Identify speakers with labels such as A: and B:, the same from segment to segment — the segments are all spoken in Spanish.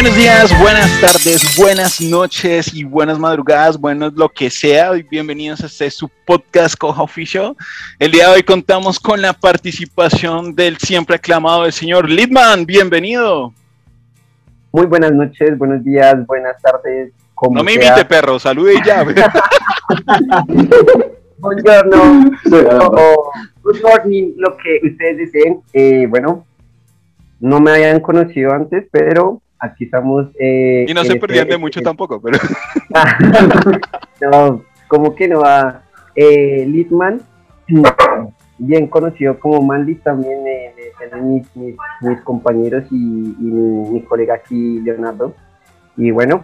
A: Buenos días, buenas tardes, buenas noches y buenas madrugadas, buenos lo que sea. Bienvenidos a este su podcast Coja Official. El día de hoy contamos con la participación del siempre aclamado el señor Lidman. Bienvenido.
B: Muy buenas noches, buenos días, buenas tardes.
A: no me invite, perro, salude y ya.
B: Buongiorno, good morning, lo que ustedes deseen. Eh, bueno, no me habían conocido antes, pero aquí estamos.
A: Eh, y no se perdían de mucho tampoco, pero.
B: no, como que no va. Eh, Litman, bien conocido como Mandy, también eh, mis, mis, mis, compañeros y, mi, colega aquí, Leonardo. Y bueno,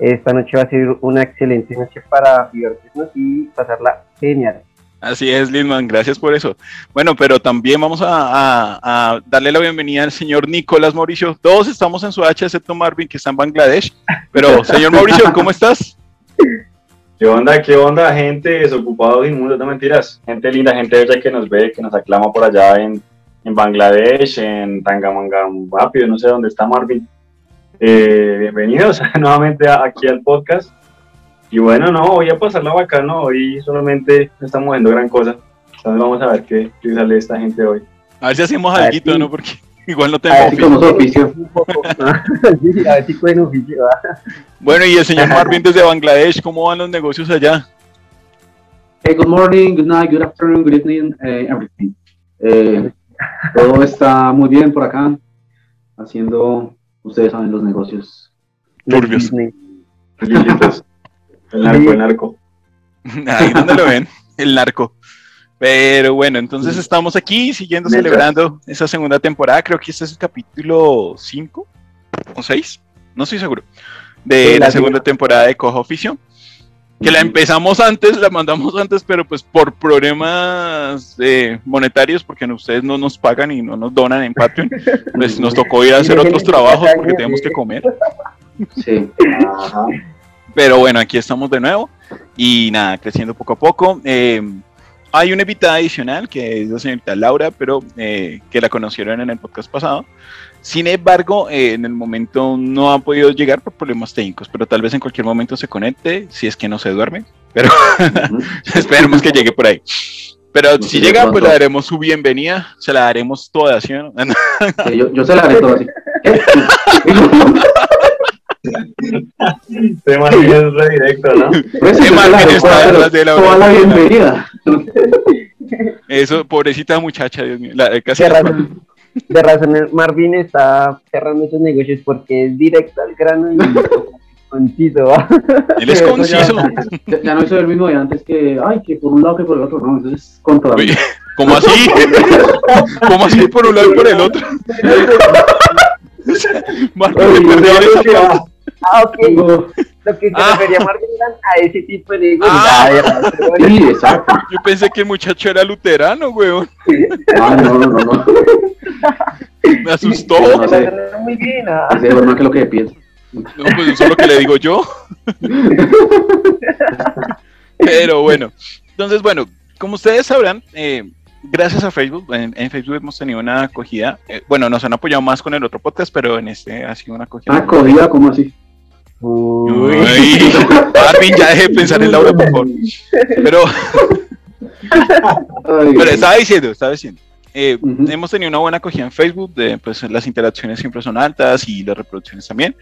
B: esta noche va a ser una excelente noche para divertirnos y pasarla genial.
A: Así es, Lindman, gracias por eso. Bueno, pero también vamos a, darle la bienvenida al señor Nicolás Mauricio. Todos estamos en su H, excepto Marvin, que está en Bangladesh. Pero, señor Mauricio, ¿cómo estás?
C: ¿Qué onda? ¿Qué onda, gente desocupados mundo No mentiras. Gente linda, gente bella que nos ve, que nos aclama por allá en, Bangladesh, en Tangamangam, rápido, no sé dónde está Marvin. Eh, bienvenidos nuevamente aquí al podcast. Y bueno, no, voy a pasarla bacano, hoy solamente estamos viendo gran cosa. Entonces vamos a ver qué, sale esta gente hoy.
A: A ver si hacemos algo, ¿no? Porque igual no tenemos
B: oficio. a ver si pueden oficio.
A: bueno, y el señor Marvin desde Bangladesh, ¿cómo van los negocios allá?
D: Hey, good morning, good night, good afternoon, good evening, uh, everything. Eh, todo está muy bien por acá, haciendo, ustedes saben, los negocios.
A: Turbios.
C: El narco, el narco.
A: Ahí donde lo ven, el narco. Pero bueno, entonces estamos aquí siguiendo celebrando esa segunda temporada. Creo que este es el capítulo 5 o 6, no estoy seguro, de la segunda temporada de Cojo Oficio. Que la empezamos antes, la mandamos antes, pero pues por problemas eh, monetarios, porque ustedes no nos pagan y no nos donan en Patreon, pues nos tocó ir a hacer otros trabajos porque tenemos que comer. Sí. Ajá. Pero bueno, aquí estamos de nuevo y nada, creciendo poco a poco. Eh, hay una invitada adicional que es la señorita Laura, pero eh, que la conocieron en el podcast pasado. Sin embargo, eh, en el momento no ha podido llegar por problemas técnicos, pero tal vez en cualquier momento se conecte, si es que no se duerme. Pero esperemos que llegue por ahí. Pero si llega, pues le daremos su bienvenida, se la daremos toda, ¿sí?
D: yo, yo, se la haré toda,
C: Te Marvin es redirecto, ¿no?
A: Marvin está detrás de la
D: Toda la bienvenida.
A: Eso, pobrecita muchacha, Dios mío. La,
B: casi de, razón, de razón, Marvin está cerrando esos negocios porque es directo al grano y conciso.
A: Él es conciso.
D: Ya, ya, no soy el mismo de antes que, ay, que por un lado que por el otro, no, entonces controla.
A: ¿Cómo así? ¿Cómo así por un lado y por el otro? Marvin,
B: esa Ah, ok. Lo que se ah. refería Marvin a ese tipo de negocios. Ah.
A: sí, exacto. Yo pensé que el muchacho era luterano, weón.
D: Ah, no, no, no.
A: Me asustó.
B: No, sé. Muy bien. Ah.
D: Que lo que pienso.
A: No, pues eso es lo que le digo yo. Pero bueno, entonces, bueno, como ustedes sabrán, eh, gracias a Facebook, en, Facebook hemos tenido una acogida. Eh, bueno, nos han apoyado más con el otro podcast, pero en este ha sido una acogida.
D: ¿Acogida? ¿Cómo así?
A: Uy, Marvin, ya deje de pensar en Laura, por favor. Pero, pero estaba diciendo, estaba diciendo. Eh, hemos tenido una buena acogida en Facebook, de, pues las interacciones siempre son altas y las reproducciones también,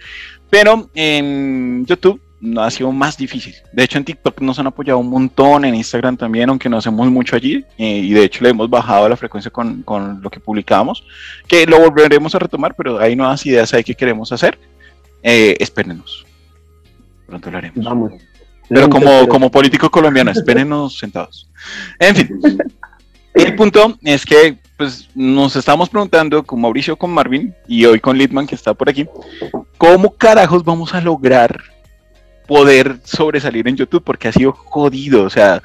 A: pero en YouTube no ha sido más difícil. De hecho, en TikTok nos han apoyado un montón, en Instagram también, aunque no hacemos mucho allí, eh, y de hecho le hemos bajado la frecuencia con, con, lo que publicamos, que lo volveremos a retomar, pero hay nuevas ideas ahí que queremos hacer. Eh, espérenos. Pronto lo haremos. Vamos. Pero como, como político colombiano, espérenos sentados. En fin. El punto es que pues, nos estamos preguntando con Mauricio, con Marvin y hoy con Litman que está por aquí, ¿cómo carajos vamos a lograr poder sobresalir en YouTube porque ha sido jodido, o sea,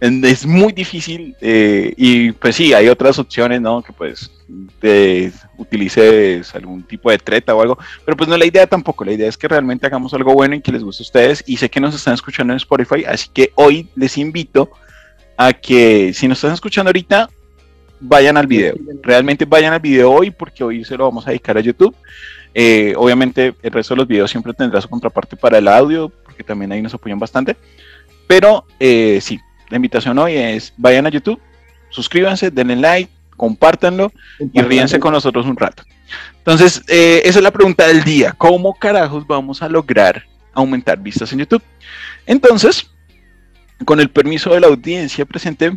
A: es muy difícil eh, y pues sí, hay otras opciones, ¿no? Que pues te utilices algún tipo de treta o algo, pero pues no la idea tampoco, la idea es que realmente hagamos algo bueno y que les guste a ustedes y sé que nos están escuchando en Spotify, así que hoy les invito a que si nos están escuchando ahorita, vayan al video, realmente vayan al video hoy porque hoy se lo vamos a dedicar a YouTube Eh, obviamente el resto de los videos siempre tendrá su contraparte para el audio, porque también ahí nos apoyan bastante. Pero eh, sí, la invitación hoy es vayan a YouTube, suscríbanse, denle like, compártanlo y ríense con nosotros un rato. Entonces, eh, esa es la pregunta del día. ¿Cómo carajos vamos a lograr aumentar vistas en YouTube? Entonces, con el permiso de la audiencia presente,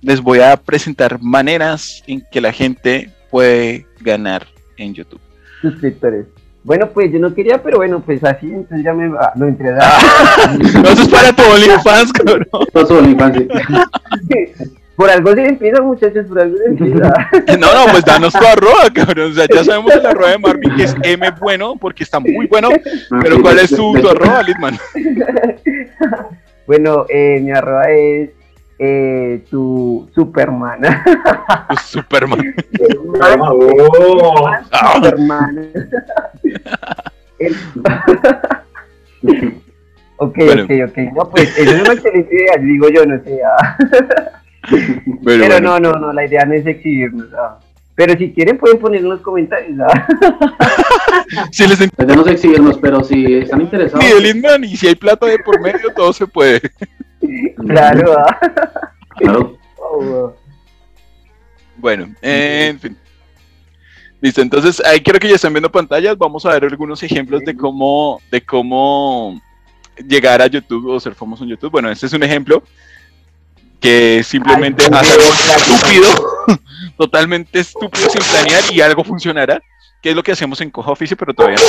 A: les voy a presentar maneras en que la gente puede ganar en YouTube.
B: Suscriptores. Bueno, pues yo no quería, pero bueno, pues así, entonces ya me va. No, entre
A: no, eso es para tu OnlyFans, cabrón.
D: No, tu OnlyFans,
B: Por algo se empieza, muchachos, por algo se empieza.
A: No, no, pues danos tu arroba, cabrón. O sea, ya sabemos el arroba de Marvin, que es M bueno, porque está muy bueno. Pero ¿cuál es tu, tu arroba, Litman?
B: Bueno, eh, mi arroba es eh, tu Superman.
A: Tu Superman.
B: Superman. ok, ok, ok. No, pues eso es una excelente idea, digo yo, no sé. Ah. Pero, no, no, no, la idea no es exhibirnos. Ah. Pero si quieren pueden poner en los comentarios. ¿ah?
A: si les
D: Podemos exhibirnos, pero si están interesados.
A: Lindman, y si hay plata de por medio, todo se puede.
B: claro.
D: Claro.
B: Oh,
A: bueno, eh, en fin. Listo, entonces ahí quiero que ya estén viendo pantallas. Vamos a ver algunos ejemplos de cómo, de cómo llegar a YouTube o ser famoso en YouTube. Bueno, este es un ejemplo que simplemente hace algo estúpido, totalmente estúpido sin planear y algo funcionará, que es lo que hacemos en Coja Oficio, pero todavía
E: no.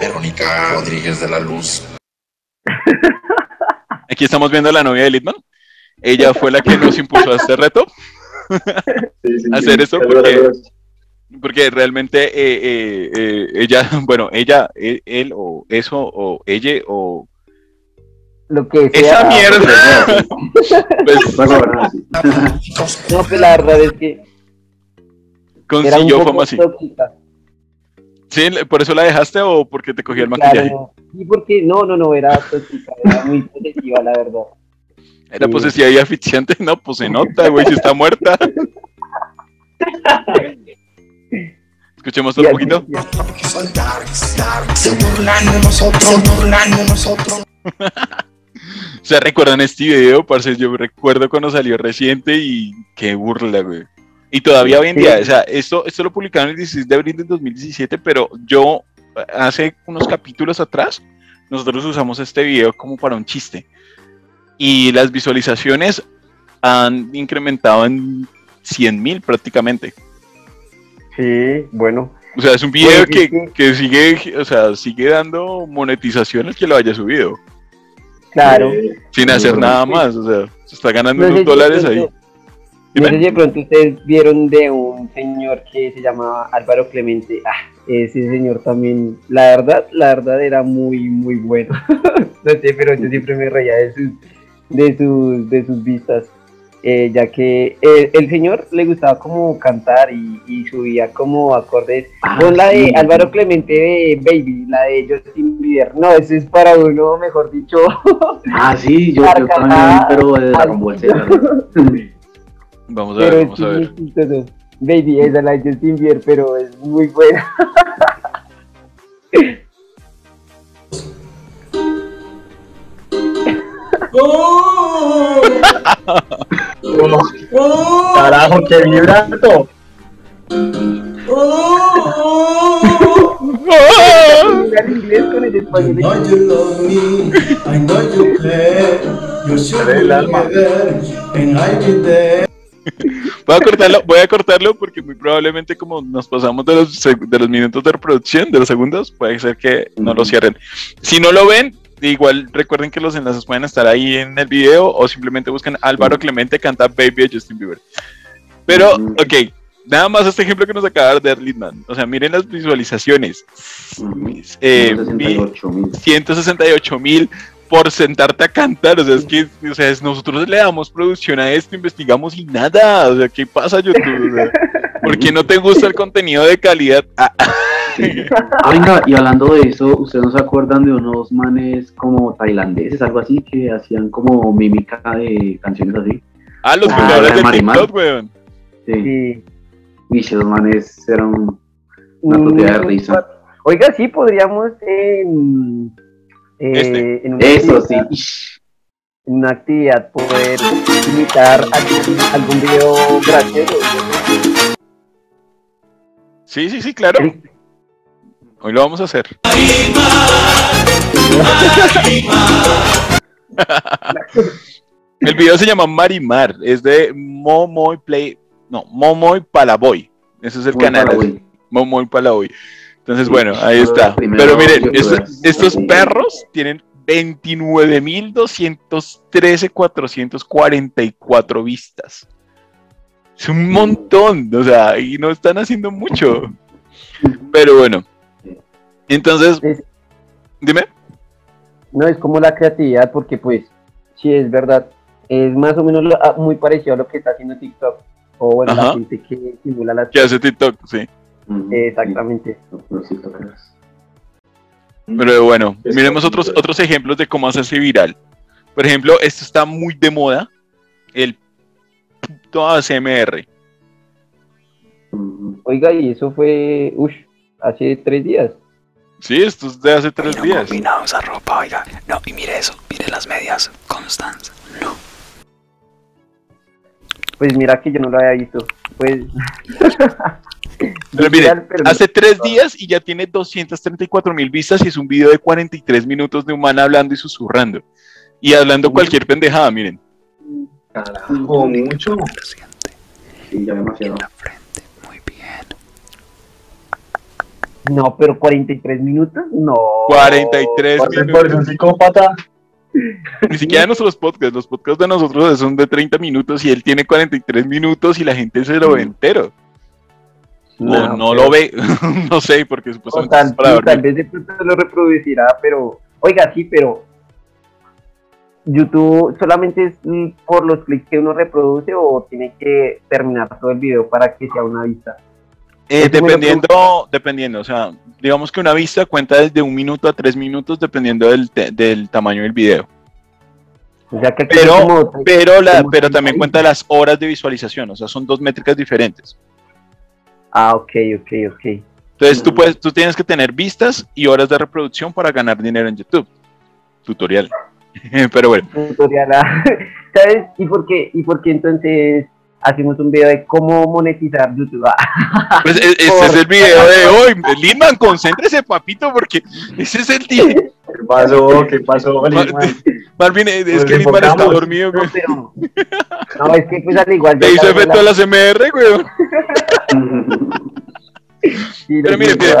E: Verónica Rodríguez de la Luz.
A: Aquí estamos viendo a la novia de Litman. Ella fue la que nos impulsó a este reto. hacer eso porque, porque realmente eh, eh, eh, ella, bueno, ella, él, o eso o ella o
B: lo que
A: sea. Esa mierda.
B: pues, no, pues la verdad es que.
A: Consiguió fama así. ¿Sí? ¿Por eso la dejaste o porque te cogía el maquillaje?
B: Sí, porque no, no, no, era tóxica, era muy posesiva, la verdad.
A: Era posesiva y aficiante, no, pues se nota, güey, si está muerta. Escuchemos un poquito. Se burlan de nosotros, se burlan de nosotros. O sea, ¿recuerdan este video, parce? Yo recuerdo cuando salió reciente y qué burla, güey. Y todavía hoy en día, o sea, esto, esto lo publicaron el 16 de abril del 2017, pero yo hace unos capítulos atrás, nosotros usamos este video como para un chiste. Y las visualizaciones han incrementado en 100 mil prácticamente.
B: Sí, bueno.
A: O sea, es un video pues, que, que, sigue, o sea, sigue dando monetizaciones que lo haya subido.
B: Claro.
A: Sin hacer nada más, o sea, se está ganando unos dólares ahí.
B: No sé si de pronto ustedes vieron de un señor que se llamaba Álvaro Clemente. Ah, ese señor también, la verdad, la verdad era muy, muy bueno. no sé, pero yo siempre me reía de sus, de sus, de sus vistas. Eh, ya que el, señor le gustaba como cantar y, subía como acordes ah, con la de Álvaro Clemente de Baby, la de Justin Bieber. No, ese es para uno, mejor dicho.
D: Ah, sí, yo, yo también, pero de Ball
A: Vamos a ver, vamos a ver.
B: Baby, esa es la de Justin Bieber, pero es muy buena.
C: ¡Oh! Carajo, qué vibrato.
A: Voy a cortarlo, voy a cortarlo porque muy probablemente como nos pasamos de los, de los minutos de reproducción, de los segundos, puede ser que no lo cierren. Si no lo ven, igual recuerden que los enlaces pueden estar ahí en el video o simplemente buscan Álvaro Clemente canta Baby a Justin Bieber. Pero, ok, nada más este ejemplo que nos acaba de dar Lindman. O sea, miren las visualizaciones. Eh, 168 mil por sentarte a cantar. O sea, es que o sea, nosotros le damos producción a esto, investigamos y nada. O sea, ¿qué pasa, YouTube? ¿Por qué no te gusta el contenido de calidad? Ah.
D: Ah, venga, y hablando de eso, ¿ustedes no se acuerdan de unos manes como tailandeses, algo así, que hacían como mímica de canciones así?
A: Ah, los ah, de TikTok, weón.
D: Sí. Y esos manes eran Una partida de
B: Mm,
D: risa.
B: Oiga, sí, podríamos en, eh,
A: Este.
B: en una
D: Eso
B: actividad-
D: sí.
B: en una actividad poder imitar algún, algún video gracioso.
A: Sí, sí, sí, claro. Hoy lo vamos a hacer. El video se llama Marimar, es de Momoy Play, no, Momoy Palaboy. Ese es el
D: Muy
A: canal. Momoy Palaboy. Entonces, bueno, ahí está. Pero miren, estos, estos perros tienen 29.213.444 vistas. Es un montón, o sea, y no están haciendo mucho. Pero bueno. Entonces,
B: Es-
A: dime.
B: No es como la creatividad, porque pues, sí es verdad, es más o menos lo- ah, muy parecido a lo que está haciendo TikTok. O bueno,
A: Ajá.
B: la gente que simula las
A: ¿Qué hace TikTok? Sí.
D: Ujú.
B: Exactamente.
D: Sí.
A: Pero bueno, miremos otros, otros ejemplos de cómo hacerse viral. Por ejemplo, esto está muy de moda, el puto ASMR.
B: Oiga, y eso fue, uff, hace tres días.
A: Sí, esto es de hace tres
F: no
A: días.
F: combinado esa ropa, oiga. No, y mire eso, mire las medias, Constance. No.
B: Pues mira que yo no lo había visto. Pues.
A: Pero mire,
B: Literal, pero-
A: hace tres días y ya tiene 234 mil vistas y es un video de 43 minutos de humana hablando y susurrando. Y hablando cualquier pendejada, miren.
C: Carajo, mucho.
D: Sí, ya demasiado.
F: en la frente. Muy bien.
B: No, pero 43 minutos, no.
A: 43
C: Parce,
A: minutos.
C: parece un psicópata.
A: Ni siquiera nuestros podcasts, los podcasts de nosotros son de 30 minutos y él tiene 43 minutos y la gente se lo ve entero. O no
B: pero-
A: lo ve, no sé, porque supuestamente
B: tal,
A: es para
B: tal vez de pronto lo reproducirá, pero. Oiga, sí, pero. YouTube solamente es mm, por los clics que uno reproduce o tiene que terminar todo el video para que sea una vista.
A: Eh, dependiendo, dependiendo, o sea, digamos que una vista cuenta desde un minuto a tres minutos dependiendo del, del tamaño del video.
B: O sea que
A: Pero-
B: como-
A: Pero, la,
B: como
A: pero
B: 30
A: también cuenta las horas de visualización, o sea, son dos métricas diferentes.
B: Ah, ok, ok, ok.
A: Entonces tú, puedes, tú tienes que tener vistas y horas de reproducción para ganar dinero en YouTube. Tutorial. pero bueno,
B: tutorial. ah. ¿Sabes? ¿Y por qué? ¿Y por qué entonces hacemos un video de cómo monetizar YouTube?
A: Pues e- ese es el video de hoy. Lindman, concéntrese, papito, porque ese es el día.
C: ¿Qué pasó? ¿Qué pasó? Lindman?
A: Marvin, es que Lindman está dormido,
B: No,
A: güey.
B: pero. No, es que pues al igual.
A: Te hizo efecto
B: la-
A: la CMR, güey.
B: sí,
A: Pero miren, miren,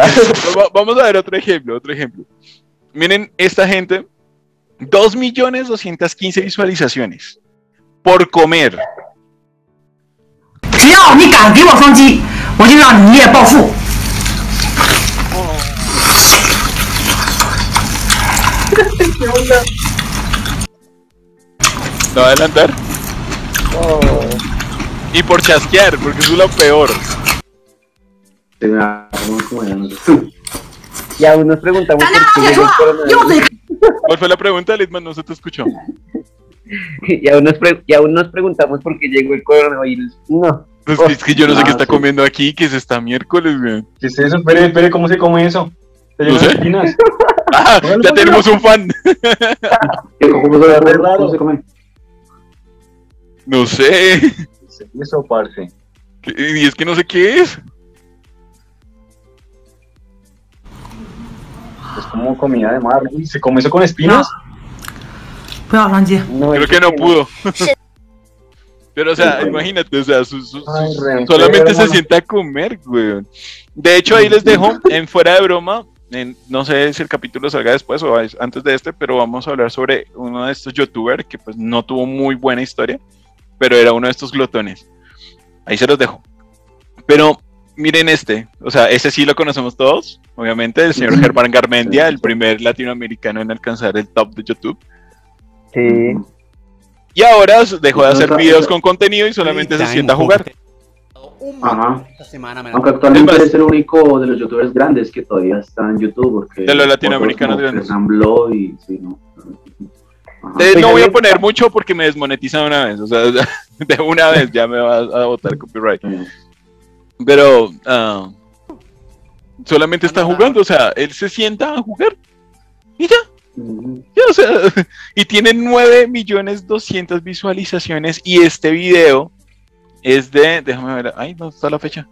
A: va- vamos a ver otro ejemplo, otro ejemplo. Miren, esta gente, 2.215 visualizaciones por comer.
G: 只要你敢给我双击，我就让你一夜暴富。
A: ¿No va a adelantar? Y por chasquear, porque eso es lo peor.
D: Se me va como ya no sé.
B: Y aún nos preguntamos
G: 大
B: por
G: 家
B: qué
G: 别
B: llegó
G: 说
B: el
G: 了，用嘴
B: coronavirus.
A: ¿Cuál fue la pregunta, Litman? No se te escuchó.
B: Y aún, nos pre- y aún nos preguntamos por qué llegó el coronavirus. No.
A: Es que yo no sé qué ah,
D: está
A: comiendo aquí, que es esta miércoles, güey.
C: Espere, espere, ¿cómo se come eso? ¿Te
A: no sé.
C: Espinas?
A: ah, ya tenemos un fan.
D: ¿Cómo se, come?
A: No sé.
C: Eso, parce.
A: Y es que no sé qué es.
C: Es como comida de mar. ¿Se come eso con espinas?
B: No.
A: Puedo,
B: Creo
A: que no pudo. Pero, o sea, imagínate, o sea, sus- sus-
C: Ay,
A: sus-
C: re
A: solamente se sienta a comer, güey. De hecho, ahí les dejo, en fuera de broma, en- no sé si el capítulo salga después o es antes de este, pero vamos a hablar sobre uno de estos youtubers que pues no tuvo muy buena historia, pero era uno de estos glotones. Ahí se los dejo. Pero miren este, o sea, ese sí lo conocemos todos, obviamente, el señor Germán Garmendia, el primer latinoamericano en alcanzar el top de YouTube.
B: Sí.
A: Y ahora dejó de hacer videos con contenido y solamente se sienta a jugar.
D: Ajá.
H: Esta semana me la-
D: Aunque actualmente
A: Es
D: el único de los youtubers grandes que todavía está en YouTube. Porque
A: De los latinoamericanos grandes.
D: Y sí, no.
A: Eh, no voy a poner mucho porque me desmonetizan de una vez, o sea, de una vez ya me va a botar copyright. Pero, ah, Solamente está jugando, o sea, él se sienta a jugar y ya. O sea, y tiene 9 millones 200 visualizaciones y este video es de, déjame ver, ay, no está la fecha.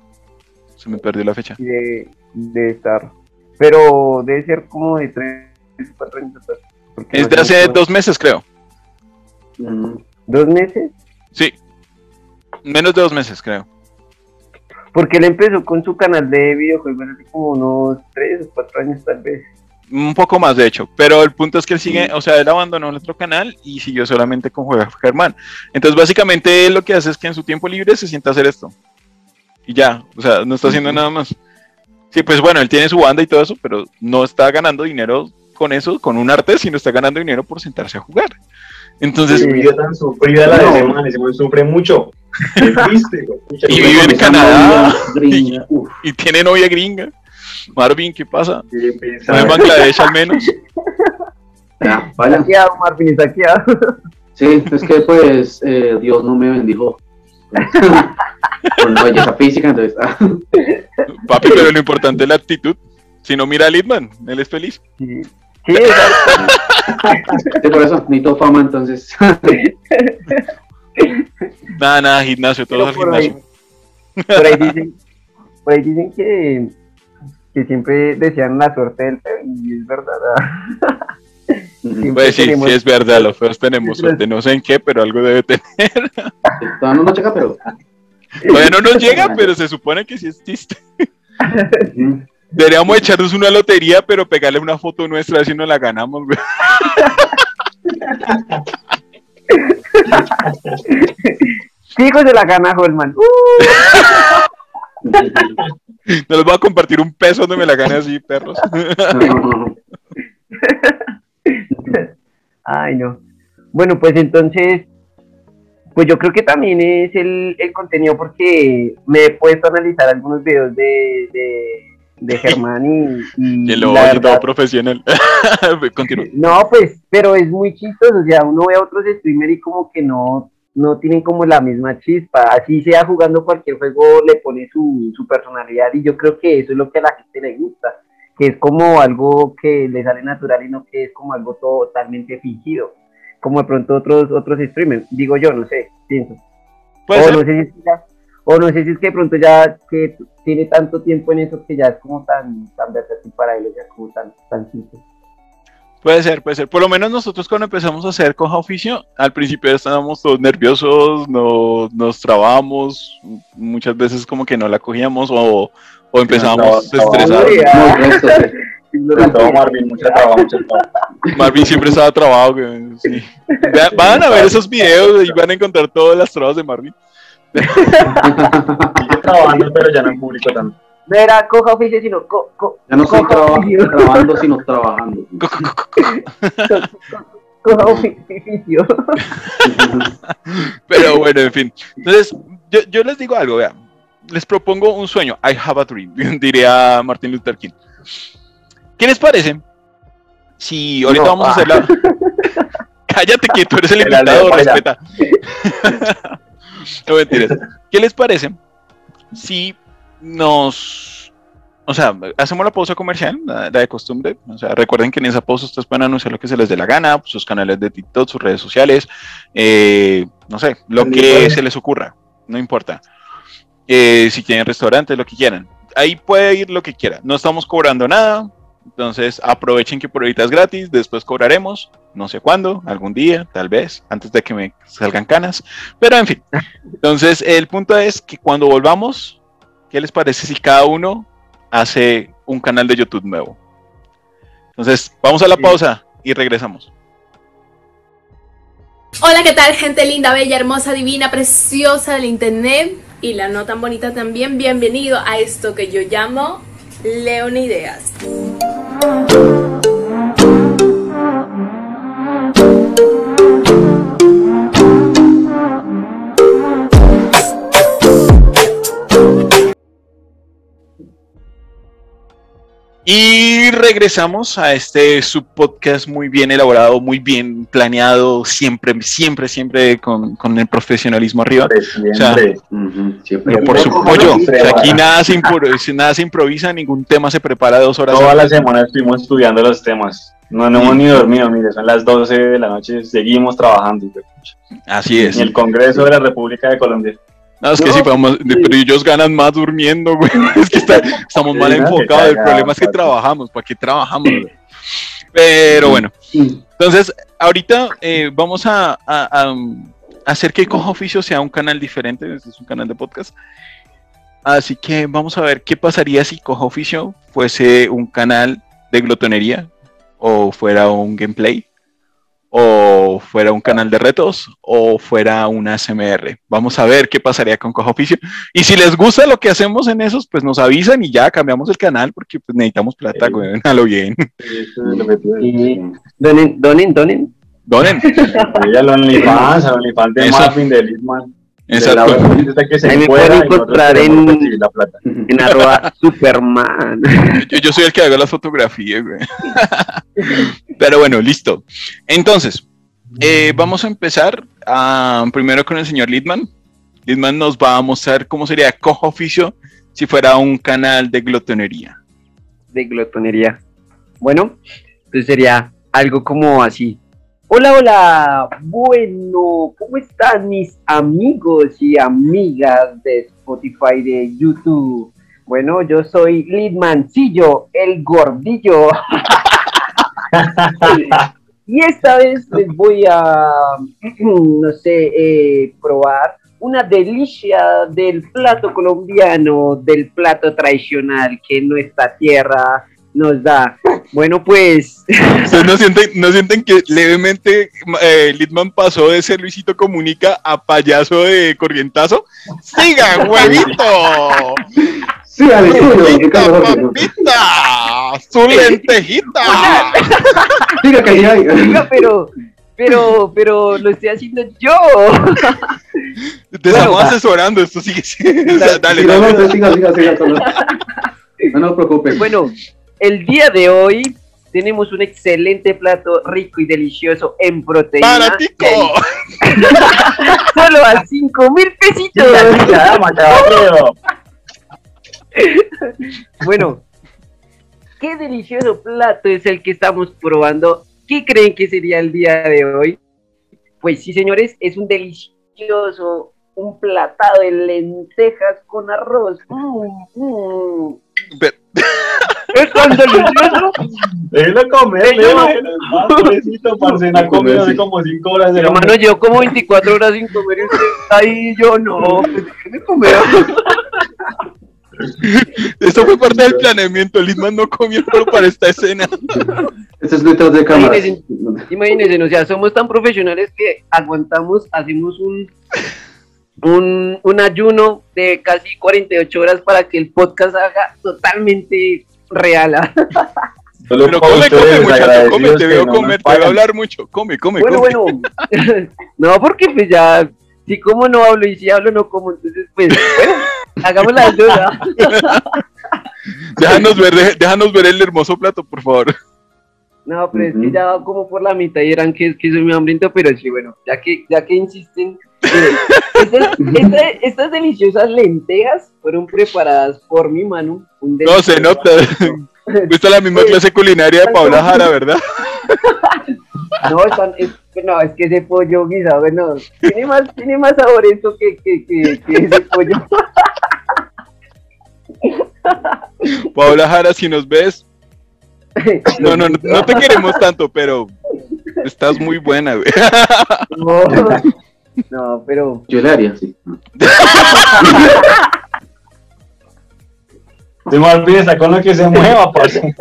A: Se me perdió la fecha.
B: de, de estar. Pero debe ser como de 3, 4 años
A: Es de hace dos meses, creo.
D: Ujú.
B: ¿Dos meses?
A: Sí. Menos de dos meses, creo.
B: Porque él empezó con su canal de videojuegos hace como unos 3 o 4 años tal vez.
A: Un poco más, de hecho. Pero el punto es que él sigue, o sea, él abandonó nuestro canal y siguió solamente con Juega Germán. Entonces, básicamente, él lo que hace es que en su tiempo libre se sienta a hacer esto. Y ya, o sea, no está haciendo nada más. Sí, pues bueno, él tiene su banda y todo eso, pero no está ganando dinero con eso, con un arte, sino está ganando dinero por sentarse a jugar. Entonces,
C: Qué vida tan sufrida la de ese man, ese man sufre mucho. Triste,
A: Y vive en Canadá. Y tiene novia gringa. Marvin, ¿qué pasa? ¿No en. Bangladesh al menos?
D: Ya, vaya.
B: Saqueado, Marvin, saqueado.
D: Sí, es que pues eh, Dios no me bendijo. Por una belleza física, entonces. ah,
A: Papi, pero lo importante es la actitud. Si no, mira a Lidman, él es feliz.
B: Sí, sí exacto.
D: sí, por eso, necesito fama, entonces.
A: Nada, nada, gimnasio, todos al
B: por ahí,
A: gimnasio.
B: por ahí dicen, por ahí dicen que, que siempre desean la suerte del feo y es verdad.
A: Pues sí,
B: tenemos-
A: sí es verdad, los feos tenemos suerte, no sé en qué, pero algo debe tener.
D: Todavía no nos checa, pero.
A: Todavía no nos llega, pero se supone que sí existe. Deberíamos echarnos una lotería, pero pegarle una foto nuestra si nos la ganamos, güey.
B: Fijo se la gana Holman. Uh,
A: No les voy a compartir un peso donde me la gane así, perros.
B: Ay, no. Bueno, pues entonces, pues yo creo que también es el, el contenido porque me he puesto a analizar algunos videos de, de, de Germán y, y
A: Y lo
B: verdad-
A: profesional. Continúa.
B: No, pues, pero es muy chistoso, o sea, uno ve a otros streamers y como que no, no tienen como la misma chispa, así sea jugando cualquier juego, le pone su, su personalidad y yo creo que eso es lo que a la gente le gusta, que es como algo que le sale natural y no que es como algo totalmente fingido, como de pronto otros, otros streamers, digo yo, no sé, pienso. O no sé si es que ya- o no sé si es que de pronto ya que tiene tanto tiempo en eso que ya es como tan, tan versátil para él, sea, como tan, tan simple.
A: Puede ser, puede ser. Por lo menos nosotros cuando empezamos a hacer coja oficio, al principio estábamos todos nerviosos, no, nos trabábamos, muchas veces como que no la cogíamos o, o empezábamos estresados.
C: Marvin, mucha traba, mucha traba.
A: Marvin siempre estaba trabado. güey, sí. Van a ver esos videos y van a encontrar todas las trabas de Marvin.
C: Sigue trabajando, pero ya no en público tanto.
B: No era coja oficio, sino co, co-
D: Ya no estoy
B: coja
D: traba-
B: oficio.
D: trabajando, sino trabajando.
B: Coja oficio.
A: Pero bueno, en fin. Entonces, yo, yo les digo algo, vean. Les propongo un sueño. I have a dream, diría Martin Luther King. ¿Qué les parece? Si ahorita
B: No,
A: vamos a hacer la. Cállate que tú eres el invitado, respeta. no mentiras. ¿Qué les parece si nos. O sea, hacemos la pausa comercial, la, la de costumbre. O sea, recuerden que en esa pausa ustedes pueden anunciar lo que se les dé la gana, sus canales de TikTok, sus redes sociales, eh, no sé, lo que se les ocurra, no importa. Eh, si tienen restaurantes, lo que quieran. Ahí puede ir lo que quiera. No estamos cobrando nada. Entonces aprovechen que por ahorita es gratis. Después cobraremos. No sé cuándo, algún día, tal vez, antes de que me salgan canas. Pero en fin. Entonces el punto es que cuando volvamos, ¿qué les parece si cada uno hace un canal de YouTube nuevo? Entonces vamos a la pausa y regresamos.
H: Hola, ¿qué tal, gente linda, bella, hermosa, divina, preciosa del internet y la no tan bonita también? Bienvenido a esto que yo llamo Leonideas.
A: Y regresamos a este subpodcast muy bien elaborado, muy bien planeado, siempre, siempre, siempre con, con el profesionalismo arriba. O sea,
C: Siempre.
D: Siempre.
A: por su pollo, o sea, aquí nada se, nada se improvisa, ningún tema se prepara dos horas
C: Toda la
A: antes.
C: semana estuvimos estudiando los temas. No, no hemos ni dormido, mire, son las 12 de la noche, seguimos trabajando.
A: Así es.
C: En el Congreso de la República de Colombia.
A: No, es que sí, vamos, pero ellos ganan más durmiendo, güey. Es que está- estamos mal
C: Sí, no,
A: enfocados. El problema es que trabajamos. ¿Para qué trabajamos? güey? Pero bueno, entonces, ahorita eh, vamos a, a- a, hacer que Coja Oficio sea un canal diferente. Este es un canal de podcast. Así que vamos a ver qué pasaría si Coja Oficio fuese un canal de glotonería, o fuera un gameplay, o fuera un canal de retos, o fuera una SMR. Vamos a ver qué pasaría con Coja Oficio. Y si les gusta lo que hacemos en esos, pues nos avisan y ya cambiamos el canal porque pues, necesitamos plata,
C: Sí.
A: güey. A lo bien.
C: Objetivo.
B: Y donen, donen, donen.
A: Donen.
C: OnlyFans, OnlyFans de. Marvin, de Lisman.
A: Exacto.
C: que se
B: Ahí me pueden encontrar en-
C: la plata.
B: En arroba Superman.
A: Yo, yo soy el que hago las fotografías, güey. Pero bueno, listo. Entonces, eh, vamos a empezar ah, primero con el señor Lidman. Lidman nos va a mostrar cómo sería Cojo Oficio si fuera un canal de glotonería.
B: de glotonería. Bueno, entonces sería algo como así. Hola, hola. Bueno, ¿cómo están mis amigos y amigas de Spotify, de YouTube? Bueno, yo soy Lidmancillo, el gordillo. y esta vez les voy a, no sé, eh, probar una delicia del plato colombiano, del plato tradicional que nuestra tierra nos da. Bueno, pues
A: ¿Ustedes no sienten, no sienten que levemente eh, Lidman pasó de ser Luisito Comunica a payaso de corrientazo? ¡Sigan, huevito!
D: Sí, dale, sí, no,
A: ¡Papita! ¡Su lentejita!
D: Siga, que.
B: Oiga, pero, pero, pero lo estoy haciendo yo.
A: Te estamos asesorando, esto sigue siendo. Dale,
D: Sí, no, no,
A: dale.
D: siga, siga, siga. solo. No nos preocupes.
B: Bueno, el día de hoy tenemos un excelente plato rico y delicioso en proteína.
A: ¡Baratico!
B: Solo a 5 mil pesitos. Bueno, qué delicioso plato es el que estamos probando. ¿Qué creen que sería el día de hoy? Pues sí, señores, es un delicioso, un platado de lentejas con arroz. Mm, mm.
A: Pero-
B: Es tan delicioso.
C: Déjelo comer,
B: yo
C: Leo,
B: no.
C: pobrecito, parce, ha comido hace como 5 horas. de
B: Hermano, yo como 24 horas sin comer y usted está ahí, yo no. Déjeme comer.
A: Esto fue parte del planeamiento. Lidman no comió solo para esta escena.
D: Este es detrás de cámara.
B: Imagínense. Imagínense, o sea, somos tan profesionales que aguantamos, hacemos un, un, un ayuno de casi 48 horas para que el podcast haga totalmente real. ¿ah?
C: Solo
A: Pero come, come, muchacho, come, te veo
C: no
A: comer, te veo hablar mucho. Come, come,
B: Bueno,
A: come.
B: bueno, no, porque pues ya, si como no hablo y si hablo no como, entonces pues, bueno, hagamos la duda.
A: Déjanos ver, dé- déjanos ver el hermoso plato, por favor.
B: No, pero es que ya va como por la mitad y eran que, que soy muy hambriento, pero sí, bueno, ya que, ya que insisten, estas, esta- estas deliciosas lentejas fueron preparadas por mi mano. un
A: No, se nota. Esta es la misma clase culinaria de Paula Jara, ¿verdad?
B: No, están, es, no, es que ese pollo guisado, bueno, tiene más, tiene más sabor eso que, que, que, que ese pollo.
A: Paula Jara, si nos ves, no, no, no, no te queremos tanto, pero estás muy buena, güey.
B: No, no, pero
D: Yo le haría, sí.
C: Este Marvin está con lo que se mueva, parce.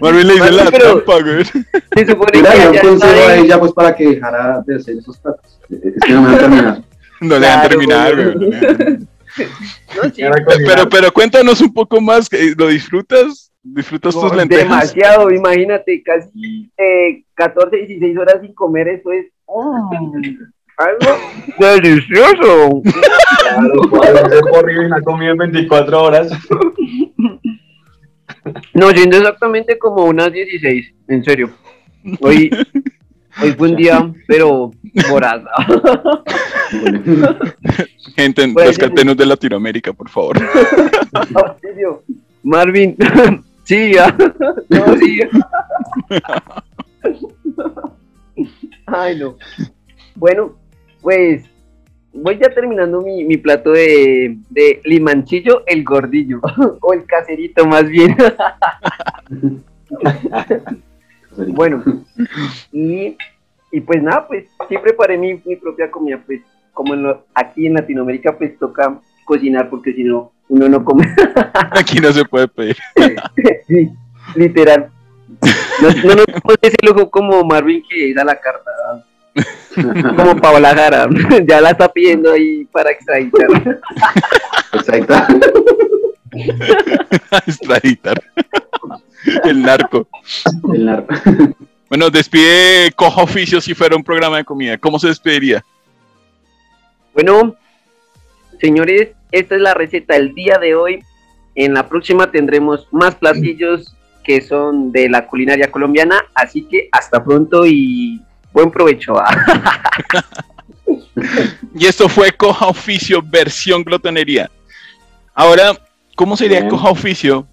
A: Marvin le dice la trampa, güey.
B: se supone que
D: Mira, yo
B: ya
D: consejo a
B: ahí.
D: ella pues para que dejara de hacer esos platos. Es que no me van a terminar.
A: No le van a terminar,
B: güey. No, sí.
A: Pero, pero cuéntanos un poco más, ¿lo disfrutas? ¿Disfrutas tus lentejas?
B: Demasiado, imagínate, casi eh, 14, 16 horas sin comer, eso es mm, algo delicioso.
C: Claro, y no ha comido en 24 horas.
B: No, yendo exactamente como unas 16, en serio. Hoy, hoy fue un día, pero voraz.
A: Gente, rescatenos de Latinoamérica, por favor.
B: Marvin, sí, ya. No, sí. Ay, no. Bueno, pues voy ya terminando mi, mi plato de, de limanchillo, el gordillo, o el caserito más bien. bueno, y, y pues nada, pues sí preparé mi, mi propia comida, pues como en lo- aquí en Latinoamérica pues toca cocinar porque si no uno no come.
A: Aquí no se puede pedir.
B: sí, literal. No, no nos damos ese lujo como Marvin que es a la carta. Como Paola Jara. Ya la está pidiendo ahí para extraditar.
D: Exacto.
A: Extraditar. El narco.
D: El narco.
A: Bueno, despide Coja Oficio si fuera un programa de comida. ¿Cómo se despediría?
B: Bueno, señores, esta es la receta del día de hoy. En la próxima tendremos más platillos que son de la culinaria colombiana. Así que hasta pronto y buen provecho.
A: Y esto fue Coja Oficio versión glotonería. Ahora, ¿cómo sería
C: Bien.
A: Coja Oficio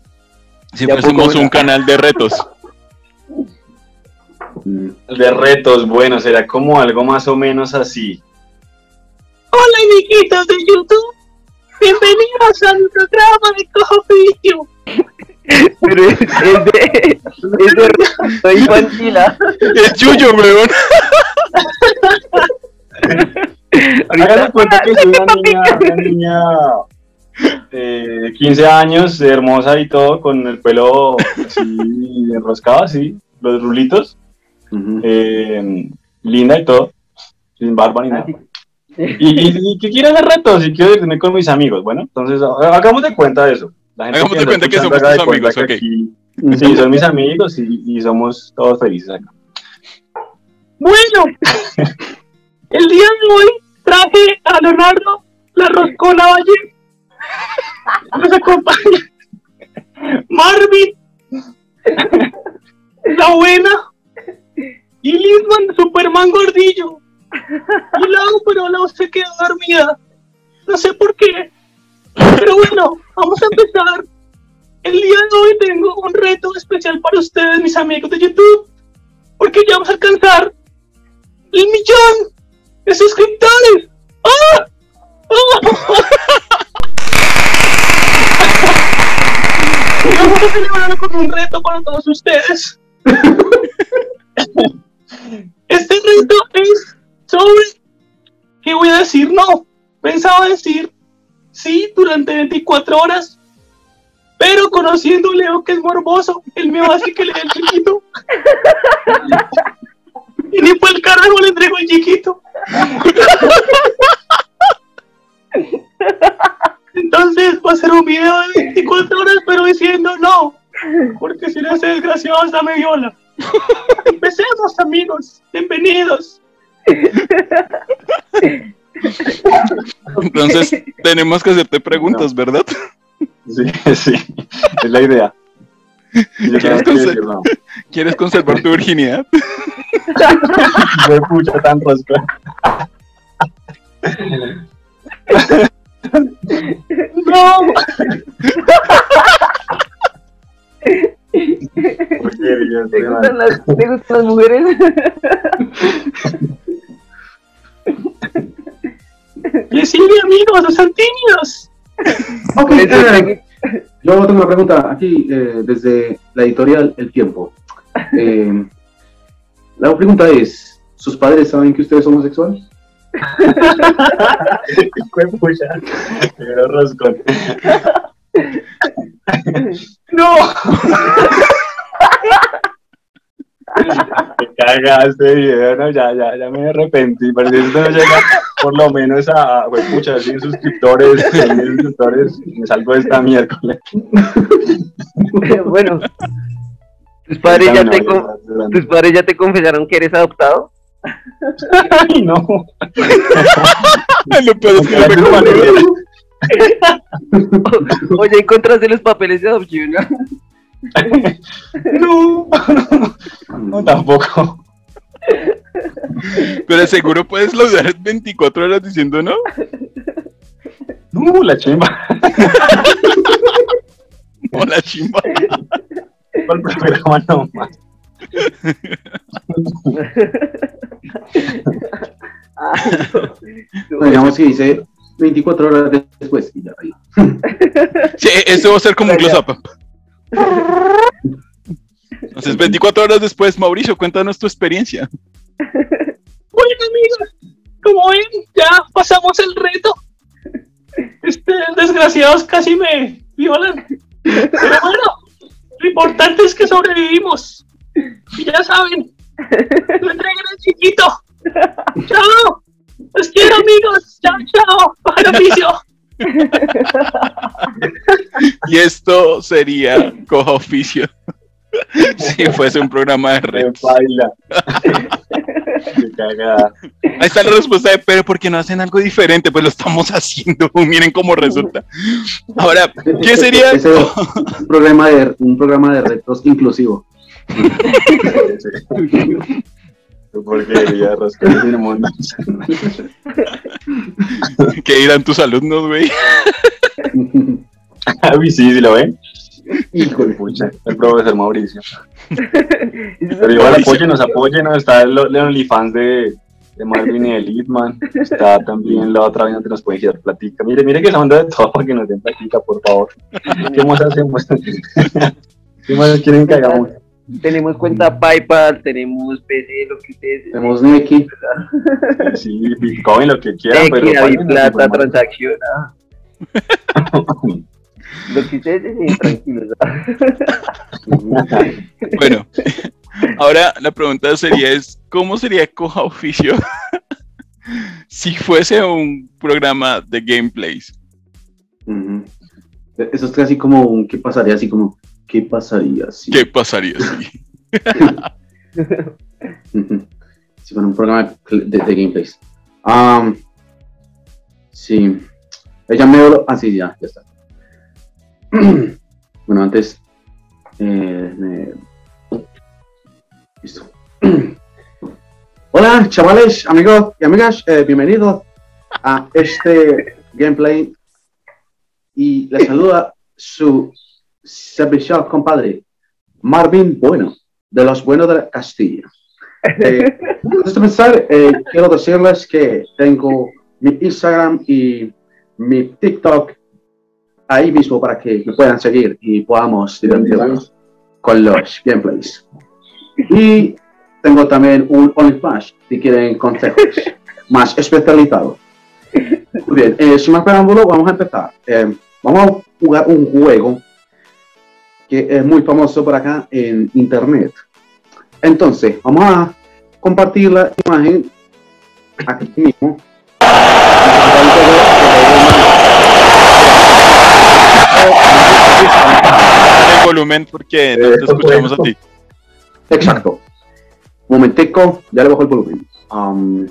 A: si
B: Ya
A: fuésemos un canal de retos?
D: Mm.
C: De retos, bueno, será como algo más o menos así.
I: Hola amiguitos de YouTube, bienvenidos al programa de Cojo.
B: Pero es, es de, es de reto infantil. ¿ah?
A: Es Yuyo, weón.
C: Háganse cuenta que soy una niña, una niña eh, de 15 años, hermosa y todo, con el pelo así enroscado, así, los rulitos, eh, linda y todo, sin barba ni nada. Y, y, y que quiero hacer retos y quiero irme con mis amigos. Bueno, entonces ha- hagamos de cuenta de eso. La gente
A: Hagamos de cuenta que somos tus amigos,
C: que aquí- sí, son mis amigos y, y somos todos felices acá.
I: Bueno, el día de hoy traje a Leonardo la roscona Valle. Nos acompaña Marvin, la buena, y Lindman, Superman gordillo. Y Lau, pero Lau se quedó dormida. No sé por qué. Pero bueno, vamos a empezar. El día de hoy tengo un reto especial para ustedes, mis amigos de YouTube. Porque ya vamos a alcanzar el millón de suscriptores. ¡Ah! ¡Ah! Vamos a celebrarlo con un reto para todos ustedes. Este reto es sobre que voy a decir no. Pensaba decir sí durante 24 horas, pero conociendo a Leo que es morboso, él me va a decir que le dé el chiquito. Y ni por el carajo le entrego el chiquito. Entonces va a ser un video de 24 horas, pero diciendo no. Porque si no ese desgraciado hasta me viola. Empecemos, amigos. Bienvenidos.
A: Entonces, tenemos que hacerte preguntas, ¿verdad?
C: Sí, sí, es la idea. Yo
A: ¿Quieres
C: tengo que
A: conse-
C: decir no.
A: ¿Quieres conservar tu virginidad?
C: Fue pucha tan rosca.
I: No.
B: ¿Te gustan las, te gustan las mujeres?
I: Sí, amigos, no sean tímidos.
D: Ok, eh, yo tengo una pregunta aquí eh, desde la editorial El Tiempo. Eh, la pregunta es, ¿sus padres saben que ustedes son homosexuales?
C: Fue pucha. Pero roscón.
I: No.
C: Te cagaste video, ¿no? Ya, ya, ya me arrepentí. Pero si esto no llega por lo menos a, pues, pucha, 100 suscriptores, 100 suscriptores, me salgo de esta miércoles.
B: bueno, tus padres, ya te tus padres ya te confesaron que eres adoptado.
C: Ay, no.
A: Lo peor es que me.
B: Oye, encontraste los papeles de adopción. ¿no?
C: No, no tampoco.
A: Pero seguro puedes lograr 24 horas diciendo no.
C: No, la chimba.
A: O la chimba.
C: ¿Cuál programa no más?
B: No.
D: No, digamos que dice 24 horas después y ya ahí.
A: Sí, esto va a ser como un close-up. Entonces, 24 horas después, Mauricio, cuéntanos tu experiencia.
I: Bueno, amigos, como ven, ya pasamos el reto. Este, desgraciados casi me violan. Pero bueno, lo importante es que sobrevivimos. Y ya saben, lo entreguen al chiquito. Chao. Los quiero, amigos. Chao, chao. Baja el oficio.
A: Y esto sería coja oficio. Si fuese un programa de retos.
C: baila. Qué cagada.
A: Ahí está la respuesta de, pero ¿por qué no hacen algo diferente? Pues lo estamos haciendo. Miren cómo resulta. Ahora, ¿qué sería?
D: Ese es un programa de, un programa de retos inclusivo.
C: Sin mundo.
A: ¿Qué dirán tus alumnos, güey?
C: Sí, sí, lo ven. Hijo de pucha, el profesor Mauricio. Pero igual apóyenos, apóyenos. Está el, el OnlyFans de, de Marvin y de Litman. Está también la otra vaina que nos pueden girar platica. Mire, mire que se manda de todo para que nos den platica, por favor. ¿Qué más hacemos? ¿Qué más quieren que hagamos?
B: Tenemos cuenta PayPal, tenemos PC, lo que ustedes.
D: Tenemos Neki.
C: Sí, Bitcoin, lo que quieran, pero.
B: Neki,
C: páguenos,
B: Plata, transacción. Ah. Lo que ustedes deseen, tranquilos. ah.
A: Bueno, ahora la pregunta sería es, ¿cómo sería coja oficio si fuese un programa de gameplays?
D: Eso es casi como un ¿qué pasaría? Así como ¿qué pasaría si?
A: ¿Qué pasaría si?
D: Si fuera un programa de, de gameplays. Am, sí. Ella me Ah, sí, ya, ya está. bueno, antes. eh, me- Listo. Hola, chavales, amigos y amigas, eh, bienvenidos a este gameplay. Y les saluda su servicial compadre, Marvin Bueno, de los Buenos de Castilla. Eh, antes de empezar, quiero decirles que tengo mi Instagram y mi TikTok ahí mismo para que me puedan seguir y podamos divertirnos con los gameplays. Y tengo también un OnlyFans si quieren consejos más especializados. Muy bien, eh, sin más preámbulo, vamos a empezar. Eh, vamos a jugar un juego que es muy famoso por acá en internet. Entonces, vamos a compartir la imagen aquí mismo.
A: El volumen porque no te escuchamos a ti.
D: Exacto. Momentico, ya le bajo el volumen. Um,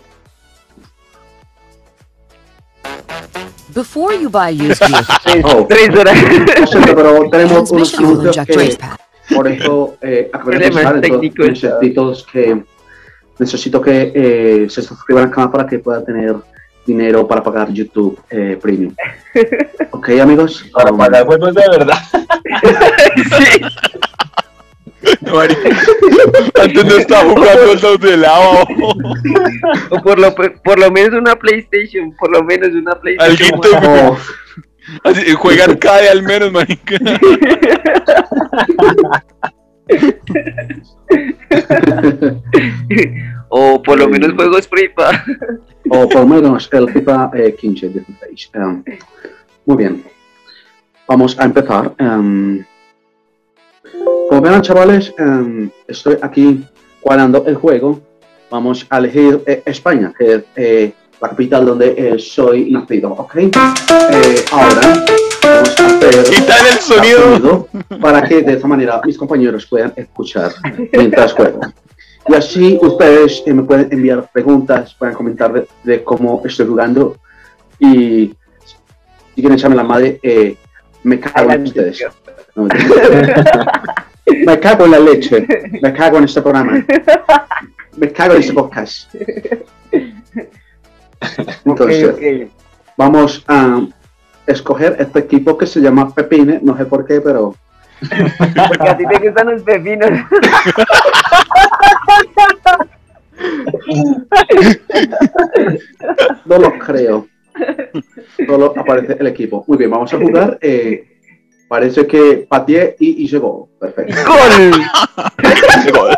J: Before you buy used gear,
D: oh,
B: Tres horas.
D: pero tenemos unos
J: inject
D: que por eso eh,
B: técnicos.
D: necesito que necesito que eh, se suscriban acá para que pueda tener dinero para pagar YouTube eh, Premium. Ok, amigos.
C: Para
D: Um,
C: pagar juegos de verdad.
A: Marica, Antes no estaba jugando los de lava.
B: O por lo, por lo menos una PlayStation, por lo menos una PlayStation.
A: Alguito,
D: oh,
A: Así, juega arcade al menos, marica.
B: O por lo menos juegos pa.
D: o por lo menos el FIFA eh, 15 de Face. Um, muy bien. Vamos a empezar. Um, como verán, chavales, um, estoy aquí cuadrando el juego. Vamos a elegir eh, España, que es eh, la capital donde eh, soy nacido. ¿Ok? Eh, ahora vamos a hacer
A: Quitar el sonido.
D: para que de esa manera mis compañeros puedan escuchar mientras juego. Y así ustedes eh, me pueden enviar preguntas, pueden comentar de, de cómo estoy jugando y si quieren echarme la madre, eh, me cago en ustedes. No. Me cago en la leche. Me cago en este programa. Me cago en este podcast. Entonces, vamos a escoger este equipo que se llama Pepine. No sé por qué, pero
B: Porque a ti te gustan los pepinos.
D: no lo creo. Solo aparece el equipo. Muy bien, vamos a jugar. eh, parece que Patié y, y llegó. Perfecto.
B: ¡Gol!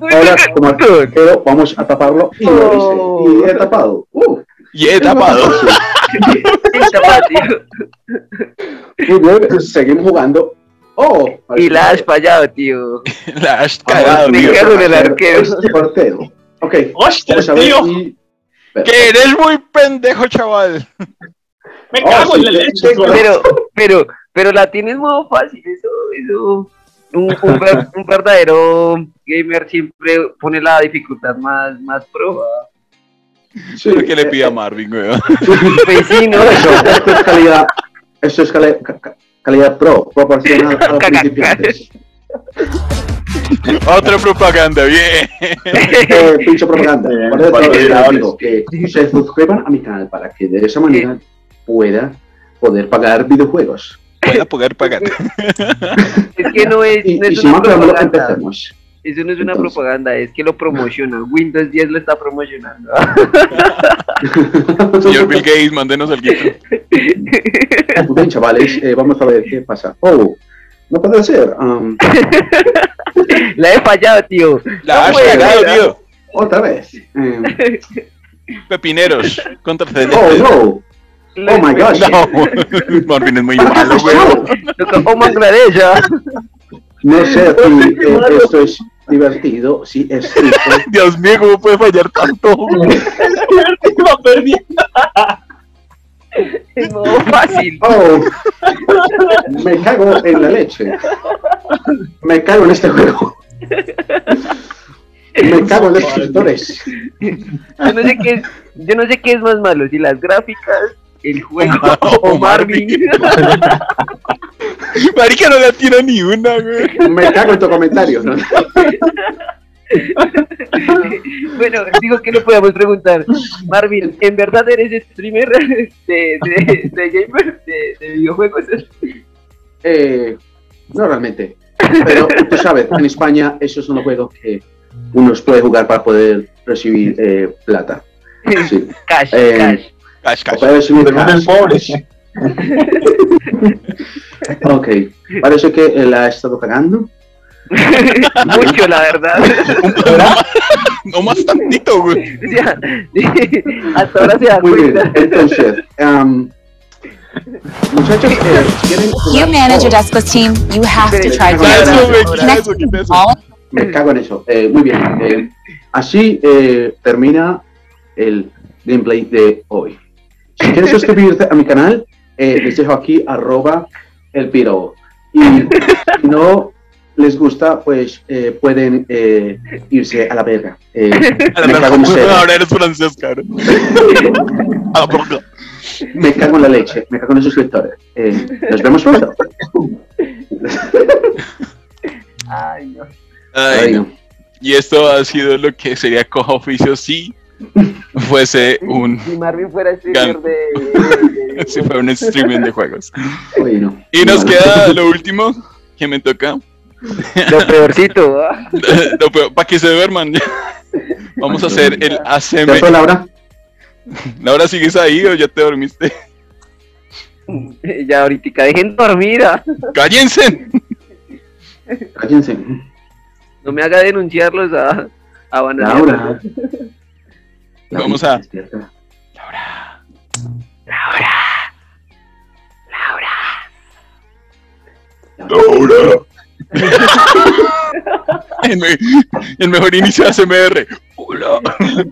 D: Ahora, como arquero, vamos a taparlo y lo hice. Y he tapado. Uh,
A: Y he tapado.
D: Muy bien, seguimos jugando. Oh,
B: Y la has fallado, tío.
A: La has cagado, tío.
B: cago en el arquero.
D: Este portero. Ok,
C: ¡Hostia,
D: vamos a ver
C: tío!
A: Que eres muy pendejo, chaval.
C: Me
D: Oh,
C: cago
D: sí,
C: en la leche.
B: Pero, pero, pero la tienes modo fácil, eso, eso. Un, un, ver- un verdadero gamer siempre pone la dificultad más, más pro.
D: Sí,
A: Lo que le pide a Marvin, weón.
B: Pues sí, ¿no?
D: Eso, esto es calidad, esto es cali- ca- ca- calidad pro, proporcional a los principiantes.
A: Otra propaganda, bien.
D: Eh, pinche propaganda. Eso
C: los
D: les
C: creadores.
D: digo que se suscriban a mi canal para que de esa manera pueda poder pagar videojuegos.
A: Voy a poder pagar.
B: Es que no es,
D: Y,
B: no
D: y
B: es
D: si
B: una
D: no, pero
B: propaganda.
D: empecemos.
B: Eso no es una
D: Entonces.
B: propaganda, es que lo promociona. Windows 10 lo está promocionando.
A: Señor Bill Gates, mándenos el guito.
D: Bien, chavales, eh, vamos a ver qué pasa. Oh, no puede ser. um,
B: La he fallado, tío.
A: La
B: No
A: has
B: ser,
A: tío.
D: otra vez. Um,
A: Pepineros contra
D: oh, no. Oh my gosh.
A: No, Marvin es muy malo, weón.
B: Oh, Bangladesh.
D: No sé eh, esto es divertido, si es triste.
A: Dios mío, ¿cómo puede fallar tanto?
C: Iba perdiendo.
B: Es modo fácil.
D: Oh, me cago en la leche. Me cago en este juego. Me cago en los suscriptores.
B: Yo no sé qué es, yo no sé qué es más malo, si las gráficas, el juego
A: O
B: o Marvin.
A: Marica no le tira ni una, güey.
D: Me cago en tu comentario. ¿no?
B: bueno, digo que no podemos preguntar. Marvin, ¿en verdad eres streamer de, de, de gamer, de, de videojuegos?
D: Eh, no realmente. Pero tú sabes, en España esos son los juegos que uno puede jugar para poder recibir eh, plata. Sí.
B: Cash,
D: Eh,
B: cash.
A: Cash, cash.
D: para recibir cash.
C: es pobre.
D: Ok, parece que él ha estado cagando.
B: Mucho, la verdad.
A: No más tantito, güey.
B: Hasta ahora se da
D: Muy bien, entonces, um, muchachos, eh, ¿quieren
J: You manage a
D: Oh,
J: Descos team, you have to try to
A: eso, eso.
D: Me cago en eso. Eh, muy bien. eh, así eh, termina el gameplay de hoy. Si quieres suscribirte a mi canal, eh, les dejo aquí arroba el piro. Y si no les gusta, pues eh, pueden eh, irse a la verga. Eh,
A: A la
D: me cago en
A: verga.
D: ustedes.
A: Ahora eres francés, cabrón. A la.
D: Me cago en la leche. Me cago en los suscriptores. Eh, nos vemos pronto.
B: Ay, no.
A: Ay,
D: Ay,
A: no.
D: no.
A: Y esto ha sido lo que sería coja oficio si fuese un
B: Si Marvin fuera streamer
A: Gan-
B: de, de- de-
A: si fuera un streaming de juegos.
D: No.
A: Y nos
D: No.
A: queda lo último que me toca.
B: lo peorcito, ¿ah?
A: Para que se duerman. Vamos a hacer el
D: ¿Ya fue
A: ACM.
D: Laura?
A: Laura, ¿sigues ahí o ya te dormiste?
B: Ya ahorita dejen dormir. ¿ah?
A: ¡Cállense!
D: Cállense.
B: No me haga denunciarlos a, a Banana.
D: Laura.
A: Vamos a-
D: Despierta.
A: Laura.
D: Laura.
A: El, me- el mejor inicio de ACMR. Hola.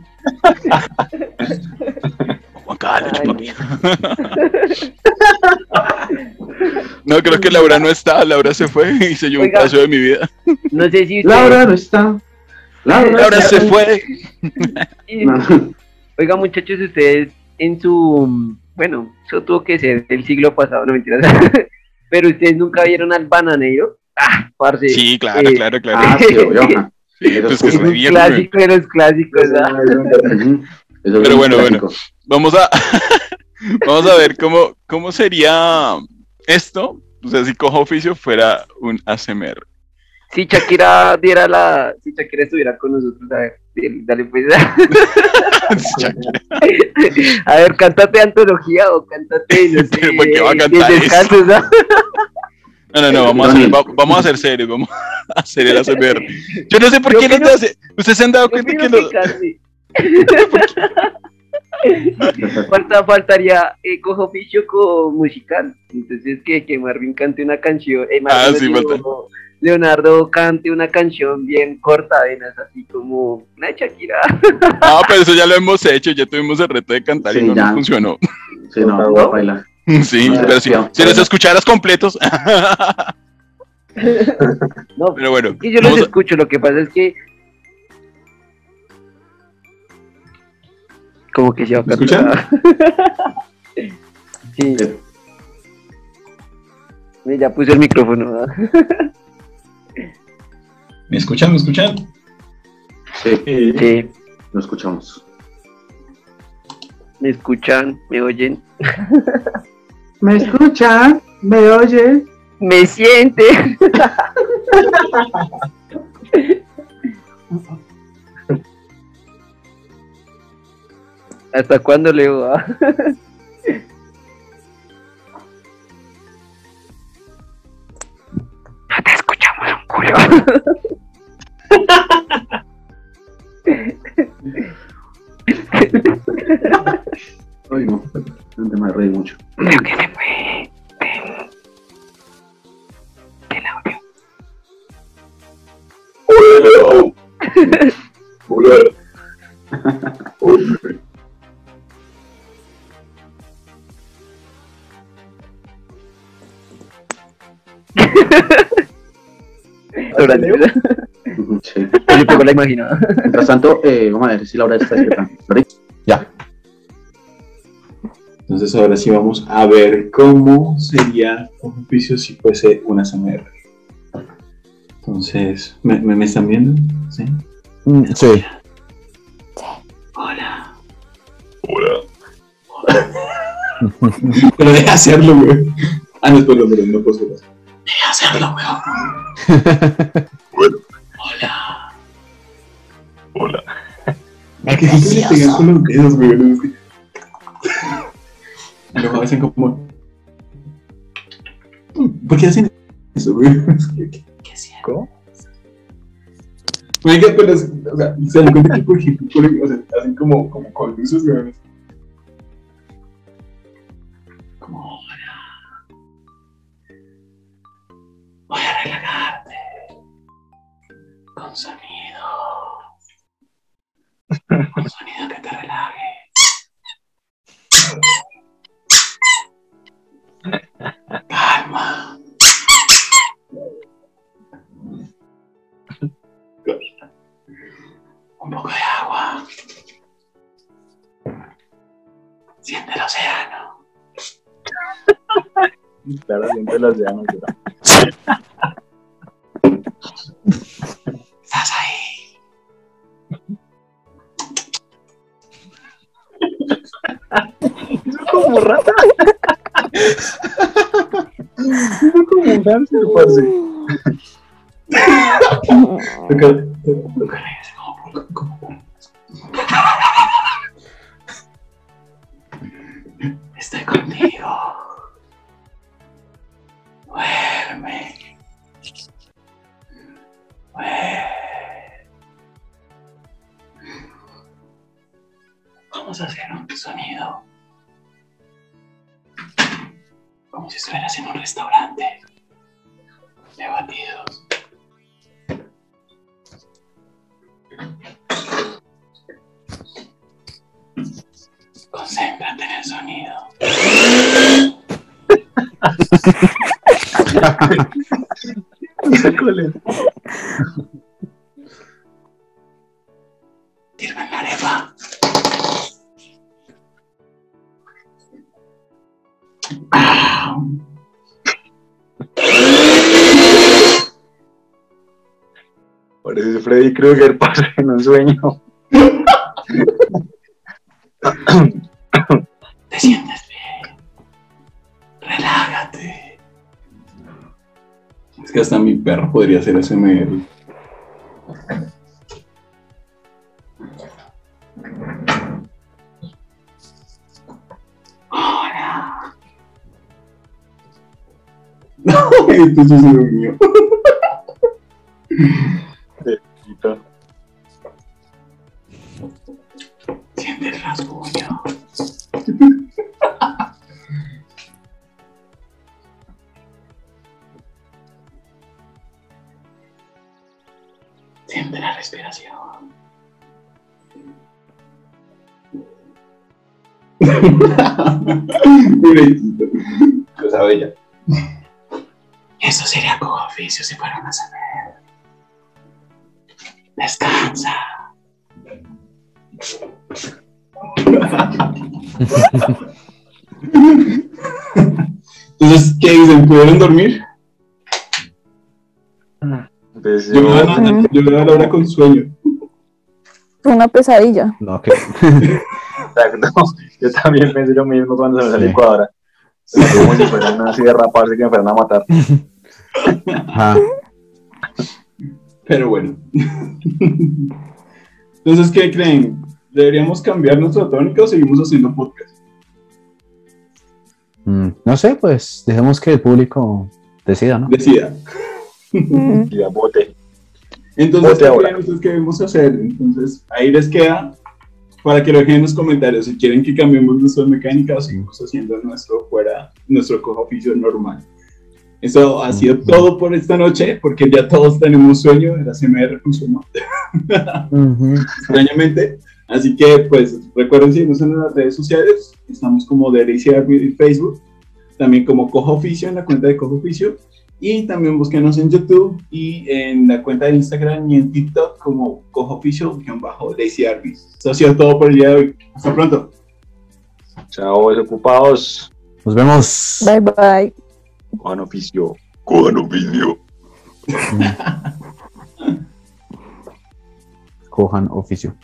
A: Juan Carlos,
B: Ay,
A: papi. No, creo que Laura no está. Laura se fue y se llevó un pedazo de mi vida.
B: No sé si ustedes-
D: Laura no está. Laura,
A: Laura se fue.
D: No.
B: Oiga, muchachos, ustedes en su. Bueno, eso tuvo que ser el siglo pasado, no mentiras. Pero ustedes nunca vieron al bananero. Ah, parce.
A: Sí, claro,
B: eh,
A: claro, claro.
D: Ah, sí, obvio.
A: Sí, pues que
B: Es un
A: bien,
B: clásico de los clásicos.
D: Ujú. Eso es
A: Pero bueno, bueno. Vamos a, vamos a ver cómo, cómo sería esto. O sea, si cojo oficio fuera un ASMR.
B: Si Shakira diera la. Si Shakira estuviera con nosotros, a ver, dale, pues. a ver, cántate antología o cántate, no sé.
A: Pero, ¿por qué va a cantar
B: ¿no?
A: No, no, no, vamos a hacer, va- vamos a hacer serios, vamos a hacer el ASMR. Yo no sé por
B: Yo
A: qué
B: opino-
A: de hace- Ustedes se han dado cuenta que
B: que cante. Falta, faltaría eh, cojo oficio con musical. Entonces que, que Marvin cante una canción. eh,
A: Ah, sí,
B: digo,
A: falta.
B: Leonardo cante una canción bien corta, venas, así como una de Shakira.
A: Ah, pero eso ya lo hemos hecho, ya tuvimos el reto de cantar y
D: Sí,
A: no nos funcionó.
D: Sí, no, no,
B: ¿No?
D: baila.
A: Sí, pero si,
D: ya.
A: si los escucharas completos.
B: No,
A: Pero bueno,
B: que yo los escucho, lo que pasa es que. Como que se va a
D: ¿Me escuchan?
B: cantar. sí. Ya puse el micrófono.
E: ¿Me escuchan? ¿Me escuchan?
D: Sí,
B: Sí.
D: lo escuchamos.
B: ¿Me escuchan? ¿Me oyen?
D: ¿Me escuchan? ¿Me oyen?
B: ¡Me siente! ¿Hasta cuándo? No te un culo.
D: Ay, no, no me reí mucho.
B: Creo que se fue del, del audio. Sí, pego la imaginada.
D: Mientras tanto, eh, vamos a ver si Laura está despierta. ¿Laura?
E: Ya. Entonces ahora sí vamos a ver cómo sería un oficio si fuese una SMR. Entonces, ¿me, me, me están viendo? ¿Sí?
K: Sí.
E: Hola. Hola. Pero deja hacerlo, güey. Ah, no, espera, espera, no puedo hacerlo. Hacerlo, weón. bueno. Hola. Hola. ¿A qué siempre le pegan con los dedos, que- Y luego hacen como... ¿Por qué hacen eso, güey? ¿Qué, hacían? ¿Cómo? Oiga, pero, es- o sea, se dan cuenta que, por ejemplo, o sea, hacen como, como con luces. Con sonido. Con sonido que te relaje. Calma. Un poco de agua. Siente el océano.
C: Claro, siempre los llanos.
E: Estás ahí.
C: como rata. Es como un hamster, parce.
E: Estoy contigo. Dime Mareva. Ah.
C: Parece Freddy Krueger pasa en un sueño.
A: Te sientes Relájate. Es que hasta mi perro podría hacer SMR. Ahora. No, esto sí es lo mío. Siente el rasguño. Siente la respiración. Cosa bella. Eso sería como oficio si fueran a saber. Descansa. Entonces, ¿qué dicen? ¿Pudieron dormir?
C: Pues
A: Yo
C: yo-
A: me a- yo me voy a dar ahora con sueño.
L: Fue una pesadilla.
K: No, que.
C: Exacto. Yo también pensé lo mismo cuando se me salió cuadra. Como si fueran así de raparse que me fueran a matar.
K: Ajá.
A: Pero bueno. Entonces, ¿qué creen? ¿Deberíamos cambiar nuestra tónica o seguimos haciendo podcast?
K: Mm, no sé, pues dejemos que el público decida, ¿no?
A: Decida.
C: Y ya bote.
A: Entonces, ¿qué
C: ahora.
A: ustedes que debemos hacer? Entonces, ahí les queda para que lo dejen en los comentarios si quieren que cambiemos nuestras mecánicas o seguimos haciendo nuestro fuera, nuestro cojo oficio normal. Eso ha sido todo por esta noche, porque ya todos tenemos sueño, el ACMR funcionó extrañamente. Así que, pues, recuerden seguirnos en las redes sociales. Estamos como Delicia en Facebook, también como Cojo Oficio en la cuenta de Cojo Oficio. Y también búsquenos en YouTube y en la cuenta de Instagram y en TikTok como Cojo Oficio-Lazy Arbis. Eso ha sido todo por el día de hoy. Hasta pronto.
C: Chao, desocupados.
K: Nos vemos.
L: Bye bye.
C: Con oficio. Con oficio.
K: Cojan oficio.